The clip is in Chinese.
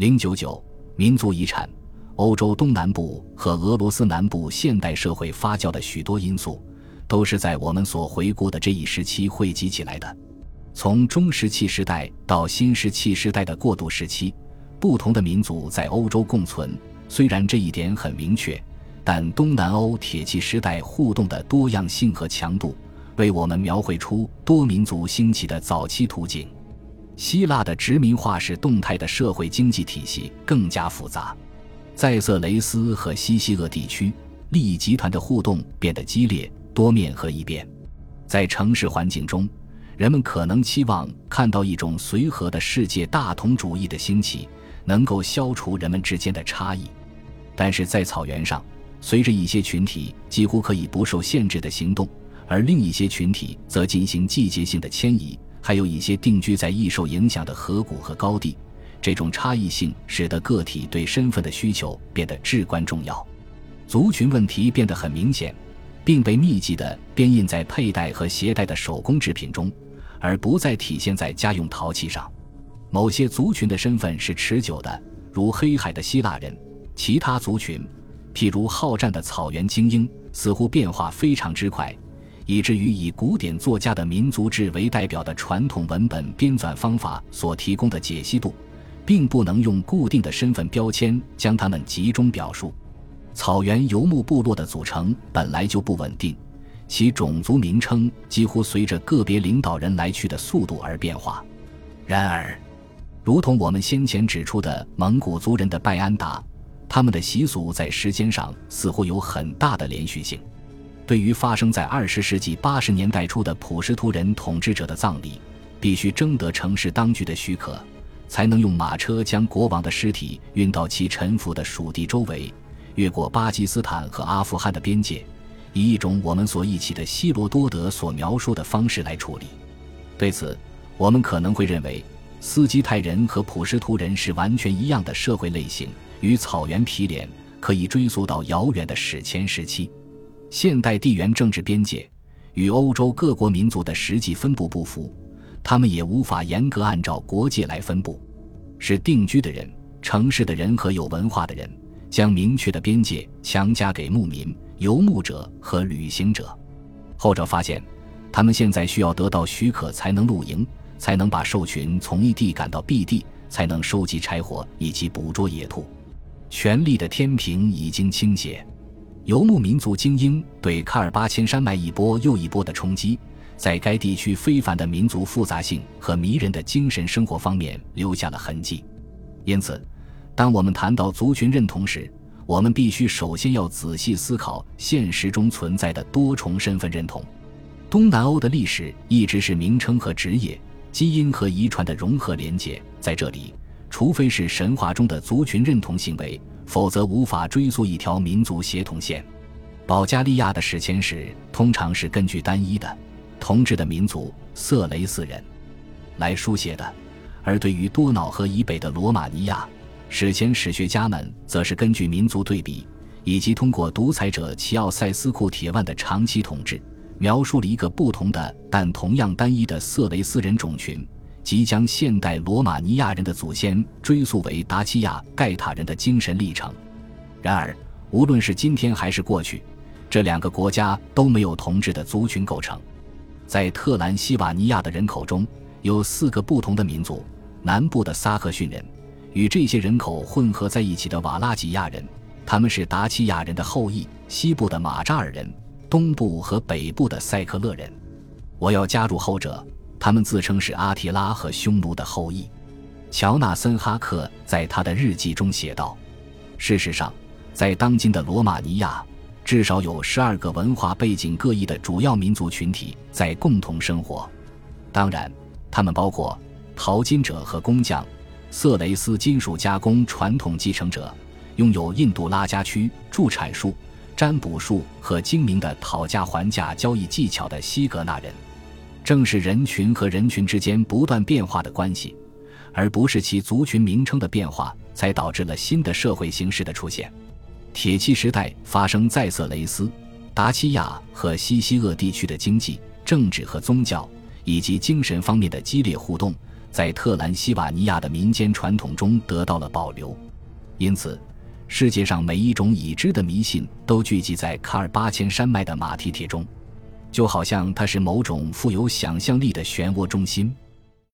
零九九民族遗产，欧洲东南部和俄罗斯南部现代社会发酵的许多因素，都是在我们所回顾的这一时期汇集起来的。从中石器时代到新石器时代的过渡时期，不同的民族在欧洲共存。虽然这一点很明确，但东南欧铁器时代互动的多样性和强度，为我们描绘出多民族兴起的早期图景。希腊的殖民化使动态的社会经济体系更加复杂，在色雷斯和西西厄地区，利益集团的互动变得激烈、多面和易变。在城市环境中，人们可能期望看到一种随和的世界大同主义的兴起，能够消除人们之间的差异。但是在草原上，随着一些群体几乎可以不受限制的行动，而另一些群体则进行季节性的迁移。还有一些定居在易受影响的河谷和高地，这种差异性使得个体对身份的需求变得至关重要。族群问题变得很明显，并被密集地编印在佩戴和携带的手工制品中，而不再体现在家用陶器上。某些族群的身份是持久的，如黑海的希腊人；其他族群，譬如好战的草原精英，似乎变化非常之快。以至于以古典作家的民族志为代表的传统文本编纂方法所提供的解析度，并不能用固定的身份标签将它们集中表述。草原游牧部落的组成本来就不稳定，其种族名称几乎随着个别领导人来去的速度而变化。然而，如同我们先前指出的蒙古族人的拜安达，他们的习俗在时间上似乎有很大的连续性。对于发生在二十世纪八十年代初的普什图人统治者的葬礼，必须征得城市当局的许可，才能用马车将国王的尸体运到其臣服的属地周围，越过巴基斯坦和阿富汗的边界，以一种我们所忆起的希罗多德所描述的方式来处理。对此，我们可能会认为斯基泰人和普什图人是完全一样的社会类型，与草原皮脸可以追溯到遥远的史前时期。现代地缘政治边界与欧洲各国民族的实际分布不符，他们也无法严格按照国界来分布。是定居的人、城市的人和有文化的人，将明确的边界强加给牧民、游牧者和旅行者。后者发现，他们现在需要得到许可才能露营，才能把兽群从一地赶到 B 地，才能收集柴火以及捕捉野兔。权力的天平已经倾斜。游牧民族精英对喀尔巴阡山脉一波又一波的冲击，在该地区非凡的民族复杂性和迷人的精神生活方面留下了痕迹。因此，当我们谈到族群认同时，我们必须首先要仔细思考现实中存在的多重身份认同。东南欧的历史一直是名称和职业、基因和遗传的融合连接，在这里，除非是神话中的族群认同行为。否则无法追溯一条民族协同线。保加利亚的史前史通常是根据单一的同治的民族色雷斯人来书写的，而对于多瑙河以北的罗马尼亚，史前史学家们则是根据民族对比，以及通过独裁者齐奥塞斯库铁腕的长期统治，描述了一个不同的但同样单一的色雷斯人种群。即将现代罗马尼亚人的祖先追溯为达契亚盖塔人的精神历程。然而，无论是今天还是过去，这两个国家都没有同质的族群构成。在特兰西瓦尼亚的人口中有四个不同的民族：南部的撒克逊人，与这些人口混合在一起的瓦拉吉亚人，他们是达契亚人的后裔；西部的马扎尔人，东部和北部的塞克勒人。我要加入后者。他们自称是阿提拉和匈奴的后裔。乔纳森·哈克在他的日记中写道：“事实上，在当今的罗马尼亚，至少有十二个文化背景各异的主要民族群体在共同生活。当然，他们包括淘金者和工匠、色雷斯金属加工传统继承者、拥有印度拉加区助产术、占卜术和精明的讨价还价交易技巧的西格纳人。”正是人群和人群之间不断变化的关系，而不是其族群名称的变化，才导致了新的社会形式的出现。铁器时代发生在色雷斯、达西亚和西西厄地区的经济、政治和宗教以及精神方面的激烈互动，在特兰西瓦尼亚的民间传统中得到了保留。因此，世界上每一种已知的迷信都聚集在卡尔巴千山脉的马蹄铁中。就好像它是某种富有想象力的漩涡中心。